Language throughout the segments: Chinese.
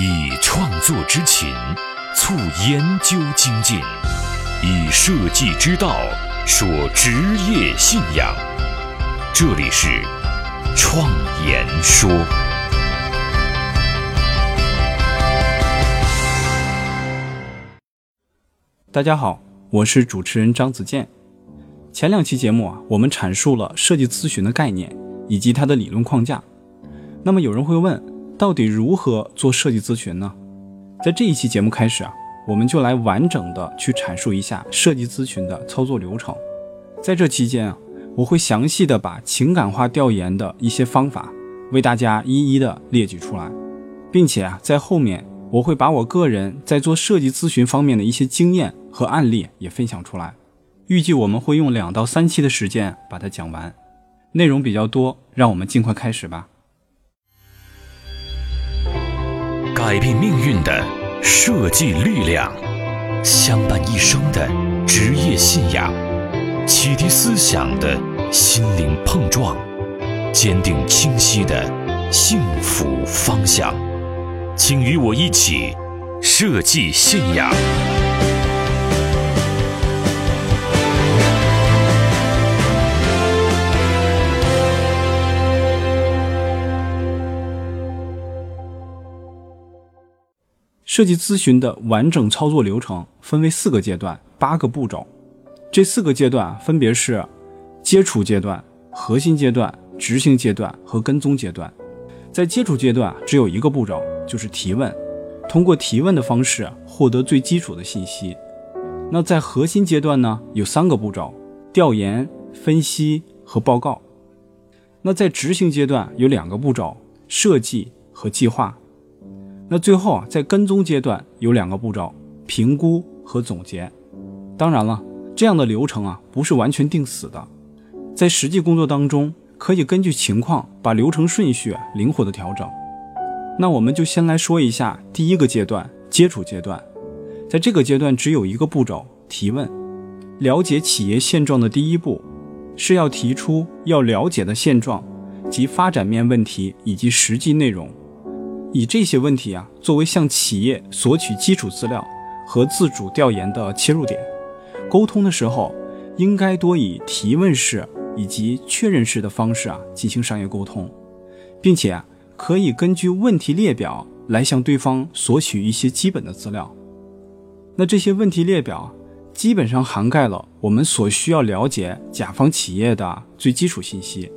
以创作之情促研究精进，以设计之道说职业信仰。这里是创言说。大家好，我是主持人张子健。前两期节目啊，我们阐述了设计咨询的概念以及它的理论框架。那么有人会问，到底如何做设计咨询呢？在这一期节目开始啊，我们就来完整的去阐述一下设计咨询的操作流程。在这期间啊，我会详细的把情感化调研的一些方法为大家一一的列举出来，并且啊，在后面我会把我个人在做设计咨询方面的一些经验和案例也分享出来。预计我们会用两到三期的时间把它讲完，内容比较多，让我们尽快开始吧。改变命运的设计力量，相伴一生的职业信仰，启迪思想的心灵碰撞，坚定清晰的幸福方向。请与我一起设计信仰。设计咨询的完整操作流程分为四个阶段、八个步骤。这四个阶段分别是接触阶段、核心阶段、执行阶段和跟踪阶段。在接触阶段，只有一个步骤，就是提问，通过提问的方式获得最基础的信息。那在核心阶段呢，有三个步骤：调研、分析和报告。那在执行阶段有两个步骤：设计和计划。那最后啊，在跟踪阶段有两个步骤：评估和总结。当然了，这样的流程啊不是完全定死的，在实际工作当中可以根据情况把流程顺序灵活的调整。那我们就先来说一下第一个阶段——接触阶段。在这个阶段只有一个步骤：提问。了解企业现状的第一步是要提出要了解的现状及发展面问题以及实际内容。以这些问题啊作为向企业索取基础资料和自主调研的切入点，沟通的时候应该多以提问式以及确认式的方式啊进行商业沟通，并且可以根据问题列表来向对方索取一些基本的资料。那这些问题列表基本上涵盖了我们所需要了解甲方企业的最基础信息。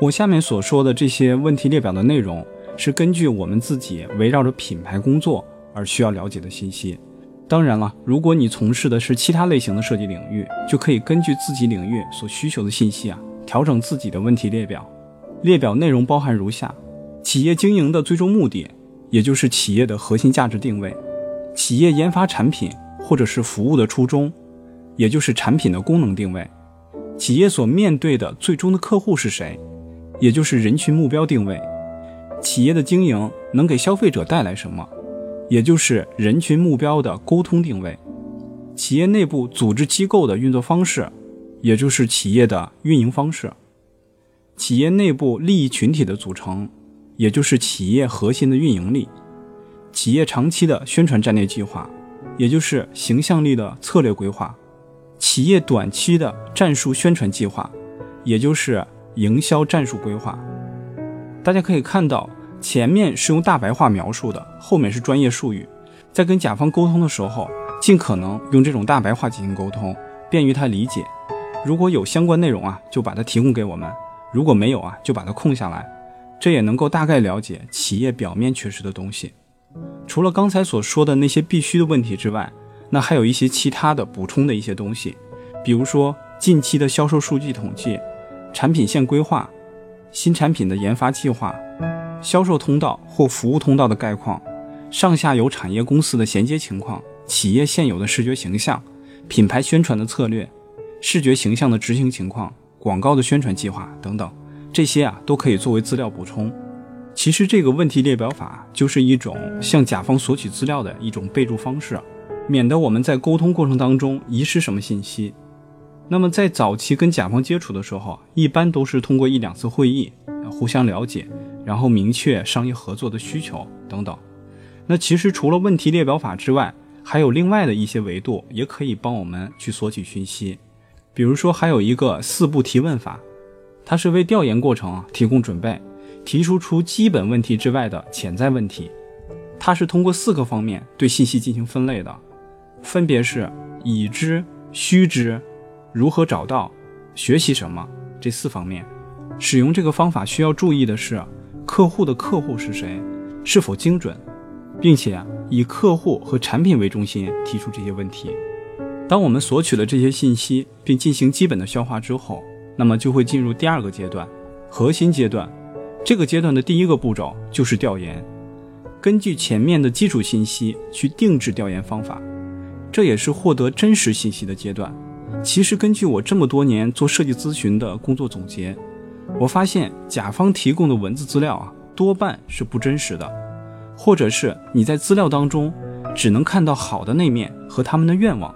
我下面所说的这些问题列表的内容。是根据我们自己围绕着品牌工作而需要了解的信息。当然了，如果你从事的是其他类型的设计领域，就可以根据自己领域所需求的信息啊，调整自己的问题列表。列表内容包含如下：企业经营的最终目的，也就是企业的核心价值定位；企业研发产品或者是服务的初衷，也就是产品的功能定位；企业所面对的最终的客户是谁，也就是人群目标定位。企业的经营能给消费者带来什么，也就是人群目标的沟通定位；企业内部组织机构的运作方式，也就是企业的运营方式；企业内部利益群体的组成，也就是企业核心的运营力；企业长期的宣传战略计划，也就是形象力的策略规划；企业短期的战术宣传计划，也就是营销战术规划。大家可以看到，前面是用大白话描述的，后面是专业术语。在跟甲方沟通的时候，尽可能用这种大白话进行沟通，便于他理解。如果有相关内容啊，就把它提供给我们；如果没有啊，就把它空下来。这也能够大概了解企业表面缺失的东西。除了刚才所说的那些必须的问题之外，那还有一些其他的补充的一些东西，比如说近期的销售数据统计、产品线规划。新产品的研发计划、销售通道或服务通道的概况、上下游产业公司的衔接情况、企业现有的视觉形象、品牌宣传的策略、视觉形象的执行情况、广告的宣传计划等等，这些啊都可以作为资料补充。其实这个问题列表法就是一种向甲方索取资料的一种备注方式，免得我们在沟通过程当中遗失什么信息。那么在早期跟甲方接触的时候，一般都是通过一两次会议，互相了解，然后明确商业合作的需求等等。那其实除了问题列表法之外，还有另外的一些维度也可以帮我们去索取讯息。比如说，还有一个四步提问法，它是为调研过程提供准备，提出除基本问题之外的潜在问题。它是通过四个方面对信息进行分类的，分别是已知、须知、如何找到、学习什么这四方面。使用这个方法需要注意的是，客户的客户是谁，是否精准，并且以客户和产品为中心提出这些问题。当我们索取了这些信息并进行基本的消化之后，那么就会进入第二个阶段，核心阶段。这个阶段的第一个步骤就是调研，根据前面的基础信息去定制调研方法，这也是获得真实信息的阶段。其实根据我这么多年做设计咨询的工作总结。我发现甲方提供的文字资料啊，多半是不真实的，或者是你在资料当中只能看到好的那面和他们的愿望，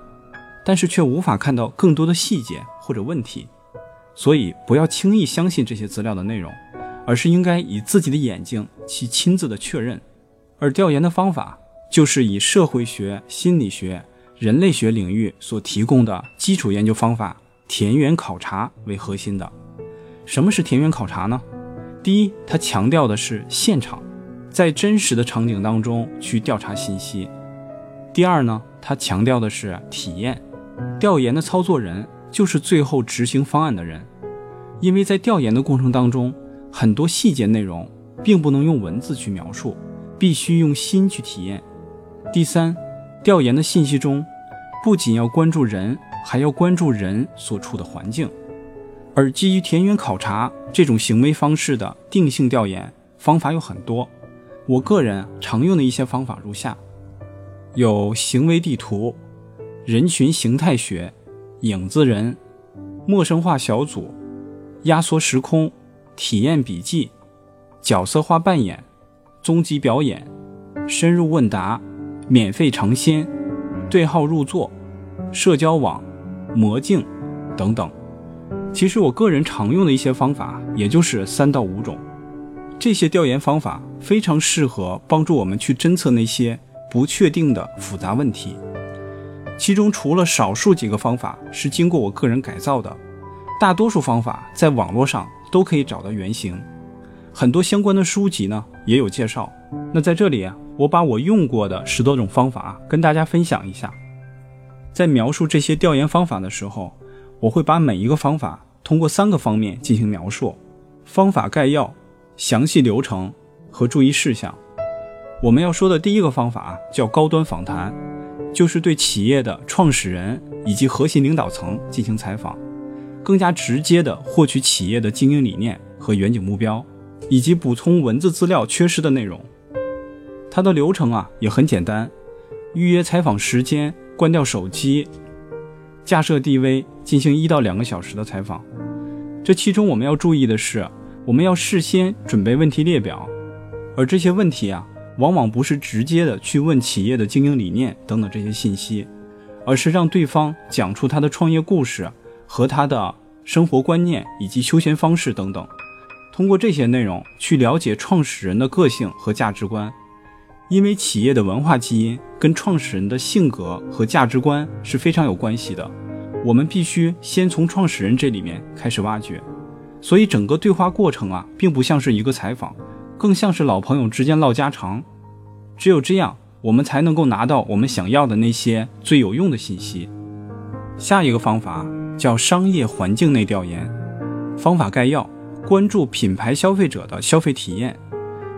但是却无法看到更多的细节或者问题。所以不要轻易相信这些资料的内容，而是应该以自己的眼睛去亲自的确认。而调研的方法就是以社会学、心理学、人类学领域所提供的基础研究方法田园考察为核心的。什么是田园考察呢？第一，它强调的是现场，在真实的场景当中去调查信息。第二呢，它强调的是体验，调研的操作人就是最后执行方案的人，因为在调研的过程当中，很多细节内容并不能用文字去描述，必须用心去体验。第三，调研的信息中，不仅要关注人，还要关注人所处的环境。而基于田园考察这种行为方式的定性调研方法有很多，我个人常用的一些方法如下：有行为地图、人群形态学、影子人、陌生化小组、压缩时空、体验笔记、角色化扮演、终极表演、深入问答、免费尝鲜、对号入座、社交网、魔镜等等。其实我个人常用的一些方法，也就是三到五种。这些调研方法非常适合帮助我们去侦测那些不确定的复杂问题。其中除了少数几个方法是经过我个人改造的，大多数方法在网络上都可以找到原型。很多相关的书籍呢也有介绍。那在这里啊，我把我用过的十多种方法跟大家分享一下。在描述这些调研方法的时候。我会把每一个方法通过三个方面进行描述：方法概要、详细流程和注意事项。我们要说的第一个方法叫高端访谈，就是对企业的创始人以及核心领导层进行采访，更加直接的获取企业的经营理念和远景目标，以及补充文字资料缺失的内容。它的流程啊也很简单：预约采访时间，关掉手机。架设 DV 进行一到两个小时的采访，这其中我们要注意的是，我们要事先准备问题列表，而这些问题啊，往往不是直接的去问企业的经营理念等等这些信息，而是让对方讲出他的创业故事和他的生活观念以及休闲方式等等，通过这些内容去了解创始人的个性和价值观。因为企业的文化基因跟创始人的性格和价值观是非常有关系的，我们必须先从创始人这里面开始挖掘。所以整个对话过程啊，并不像是一个采访，更像是老朋友之间唠家常。只有这样，我们才能够拿到我们想要的那些最有用的信息。下一个方法叫商业环境内调研，方法概要：关注品牌消费者的消费体验，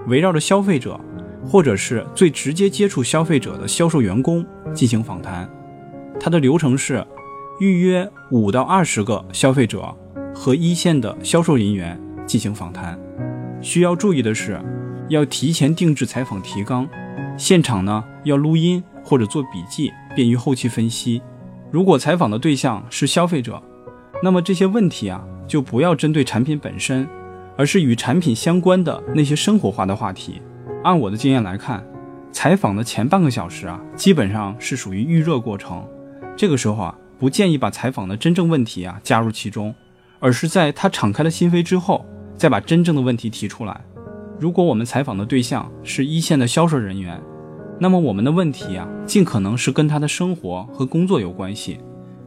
围绕着消费者。或者是最直接接触消费者的销售员工进行访谈，它的流程是预约五到二十个消费者和一线的销售人员进行访谈。需要注意的是，要提前定制采访提纲，现场呢要录音或者做笔记，便于后期分析。如果采访的对象是消费者，那么这些问题啊就不要针对产品本身，而是与产品相关的那些生活化的话题。按我的经验来看，采访的前半个小时啊，基本上是属于预热过程。这个时候啊，不建议把采访的真正问题啊加入其中，而是在他敞开了心扉之后，再把真正的问题提出来。如果我们采访的对象是一线的销售人员，那么我们的问题啊，尽可能是跟他的生活和工作有关系，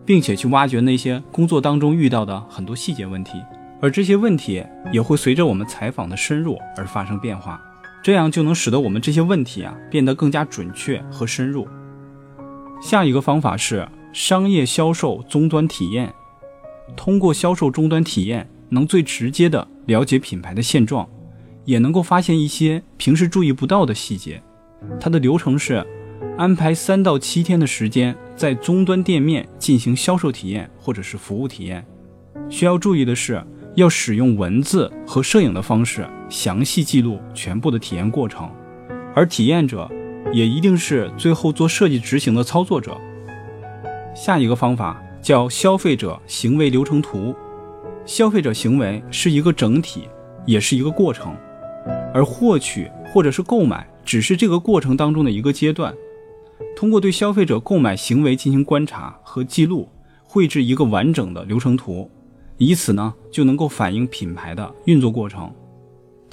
并且去挖掘那些工作当中遇到的很多细节问题，而这些问题也会随着我们采访的深入而发生变化，这样就能使得我们这些问题啊变得更加准确和深入。下一个方法是商业销售终端体验，通过销售终端体验，能最直接的了解品牌的现状，也能够发现一些平时注意不到的细节。它的流程是安排三到七天的时间，在终端店面进行销售体验或者是服务体验。需要注意的是，要使用文字和摄影的方式，详细记录全部的体验过程。而体验者也一定是最后做设计执行的操作者。下一个方法叫消费者行为流程图。消费者行为是一个整体，也是一个过程，而获取或者是购买。只是这个过程当中的一个阶段，通过对消费者购买行为进行观察和记录，绘制一个完整的流程图，以此呢就能够反映品牌的运作过程。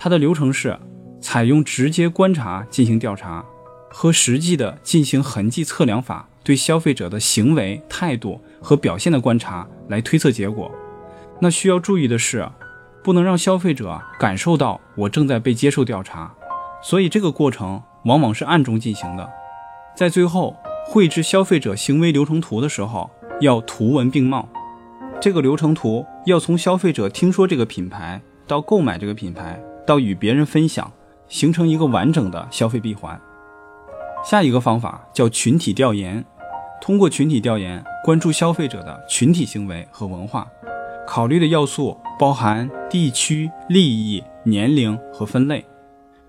它的流程是采用直接观察进行调查，和实际的进行痕迹测量法，对消费者的行为、态度和表现的观察来推测结果。那需要注意的是，不能让消费者感受到我正在被接受调查。所以这个过程往往是暗中进行的，在最后绘制消费者行为流程图的时候，要图文并茂。这个流程图要从消费者听说这个品牌到购买这个品牌，到与别人分享，形成一个完整的消费闭环。下一个方法叫群体调研，通过群体调研关注消费者的群体行为和文化，考虑的要素包含地区、利益、年龄和分类。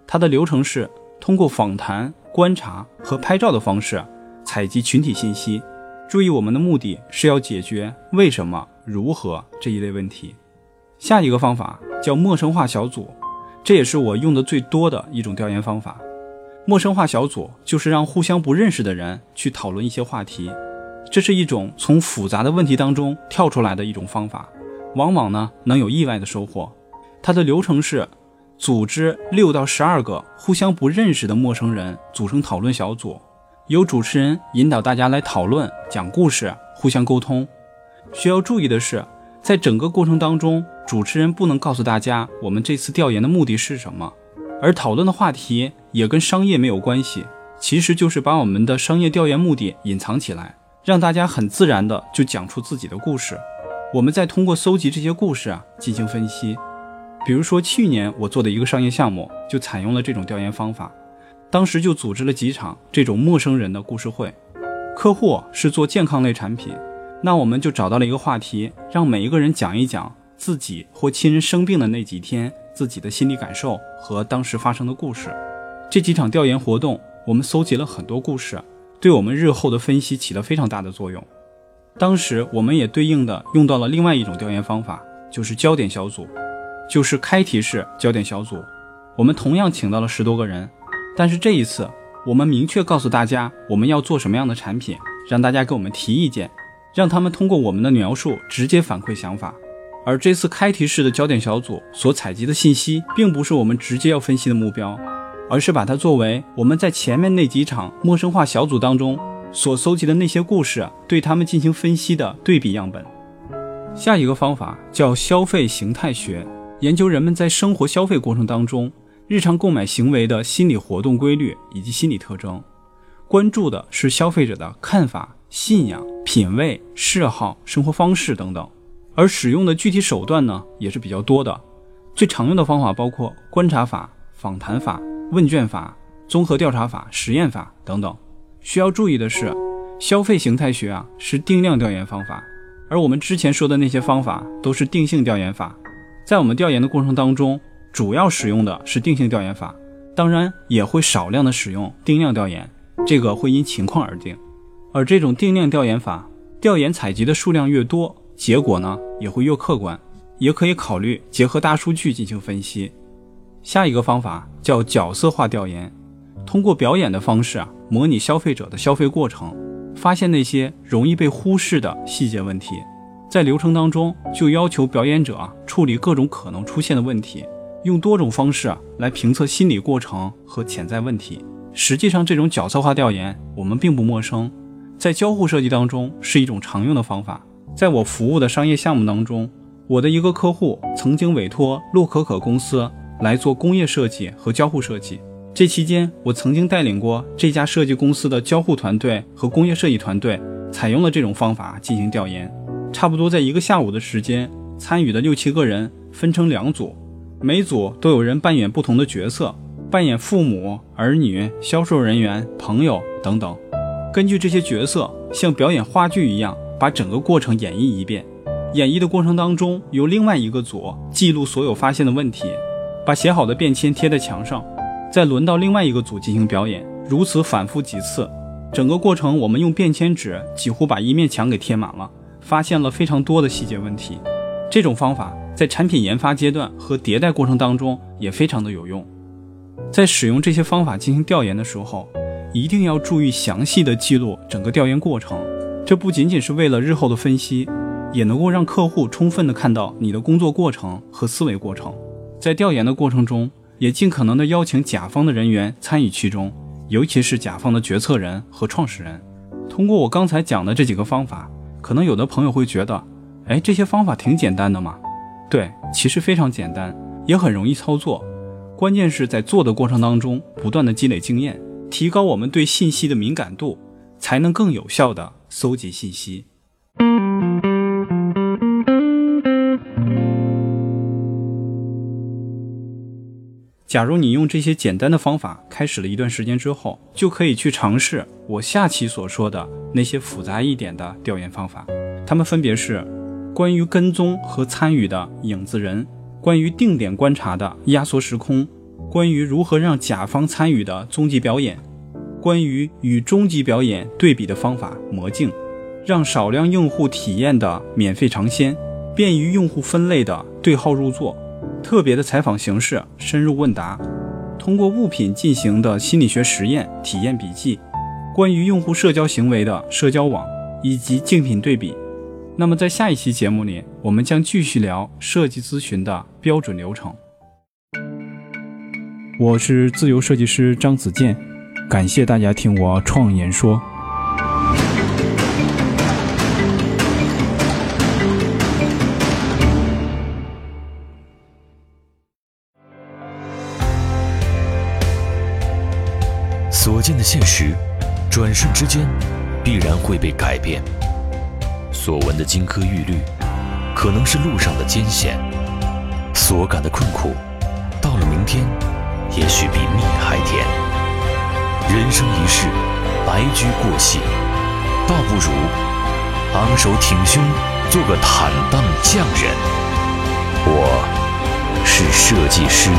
它的流程是通过访谈、观察和拍照的方式采集群体信息。注意，我们的目的是要解决为什么、如何这一类问题。下一个方法叫陌生化小组，这也是我用的最多的一种调研方法。陌生化小组就是让互相不认识的人去讨论一些话题，这是一种从复杂的问题当中跳出来的一种方法，往往呢能有意外的收获。它的流程是。组织六到十二个互相不认识的陌生人组成讨论小组，由主持人引导大家来讨论、讲故事、互相沟通。需要注意的是，在整个过程当中，主持人不能告诉大家我们这次调研的目的是什么，而讨论的话题也跟商业没有关系，其实就是把我们的商业调研目的隐藏起来，让大家很自然的就讲出自己的故事。我们再通过搜集这些故事啊进行分析。比如说，去年我做的一个商业项目就采用了这种调研方法，当时就组织了几场这种陌生人的故事会。客户是做健康类产品，那我们就找到了一个话题，让每一个人讲一讲自己或亲人生病的那几天自己的心理感受和当时发生的故事。这几场调研活动，我们搜集了很多故事，对我们日后的分析起了非常大的作用。当时我们也对应的用到了另外一种调研方法，就是焦点小组。就是开题式焦点小组，我们同样请到了十多个人，但是这一次我们明确告诉大家我们要做什么样的产品，让大家给我们提意见，让他们通过我们的描述直接反馈想法。而这次开题式的焦点小组所采集的信息，并不是我们直接要分析的目标，而是把它作为我们在前面那几场陌生化小组当中所搜集的那些故事，对他们进行分析的对比样本。下一个方法叫消费形态学。研究人们在生活消费过程当中日常购买行为的心理活动规律以及心理特征，关注的是消费者的看法、信仰、品味、嗜好、生活方式等等，而使用的具体手段呢也是比较多的。最常用的方法包括观察法、访谈法、问卷法、综合调查法、实验法等等。需要注意的是，消费形态学啊是定量调研方法，而我们之前说的那些方法都是定性调研法。在我们调研的过程当中，主要使用的是定性调研法，当然也会少量的使用定量调研，这个会因情况而定。而这种定量调研法，调研采集的数量越多，结果呢也会越客观，也可以考虑结合大数据进行分析。下一个方法叫角色化调研，通过表演的方式啊，模拟消费者的消费过程，发现那些容易被忽视的细节问题。在流程当中，就要求表演者啊处理各种可能出现的问题，用多种方式啊来评测心理过程和潜在问题。实际上，这种角色化调研我们并不陌生，在交互设计当中是一种常用的方法。在我服务的商业项目当中，我的一个客户曾经委托洛可可公司来做工业设计和交互设计。这期间，我曾经带领过这家设计公司的交互团队和工业设计团队，采用了这种方法进行调研。差不多在一个下午的时间，参与的六七个人分成两组，每组都有人扮演不同的角色。扮演父母、儿女、销售人员、朋友等等，根据这些角色，像表演话剧一样，把整个过程演绎一遍。演绎的过程当中，由另外一个组记录所有发现的问题，把写好的便签贴在墙上，再轮到另外一个组进行表演，如此反复几次。整个过程，我们用便签纸几乎把一面墙给贴满了，发现了非常多的细节问题。这种方法在产品研发阶段和迭代过程当中也非常的有用。在使用这些方法进行调研的时候，一定要注意详细的记录整个调研过程。这不仅仅是为了日后的分析，也能够让客户充分的看到你的工作过程和思维过程。在调研的过程中，也尽可能的邀请甲方的人员参与其中，尤其是甲方的决策人和创始人。通过我刚才讲的这几个方法，可能有的朋友会觉得，哎，这些方法挺简单的嘛？对，其实非常简单，也很容易操作。关键是在做的过程当中，不断的积累经验，提高我们对信息的敏感度，才能更有效的搜集信息。假如你用这些简单的方法开始了一段时间之后，就可以去尝试我下期所说的那些复杂一点的调研方法。它们分别是关于跟踪和参与的影子人。关于定点观察的压缩时空，关于如何让甲方参与的终极表演，关于与终极表演对比的方法魔镜，让少量用户体验的免费尝鲜，便于用户分类的对号入座，特别的采访形式深入问答，通过物品进行的心理学实验体验笔记，关于用户社交行为的社交网以及竞品对比。那么在下一期节目里，我们将继续聊设计咨询的标准流程。我是自由设计师张子健，感谢大家听我创言说。所见的现实，转瞬之间，必然会被改变。所闻的金科玉律，可能是路上的艰险；所感的困苦，到了明天，也许比蜜还甜。人生一世，白驹过隙，倒不如昂首挺胸，做个坦荡匠人。我是设计师。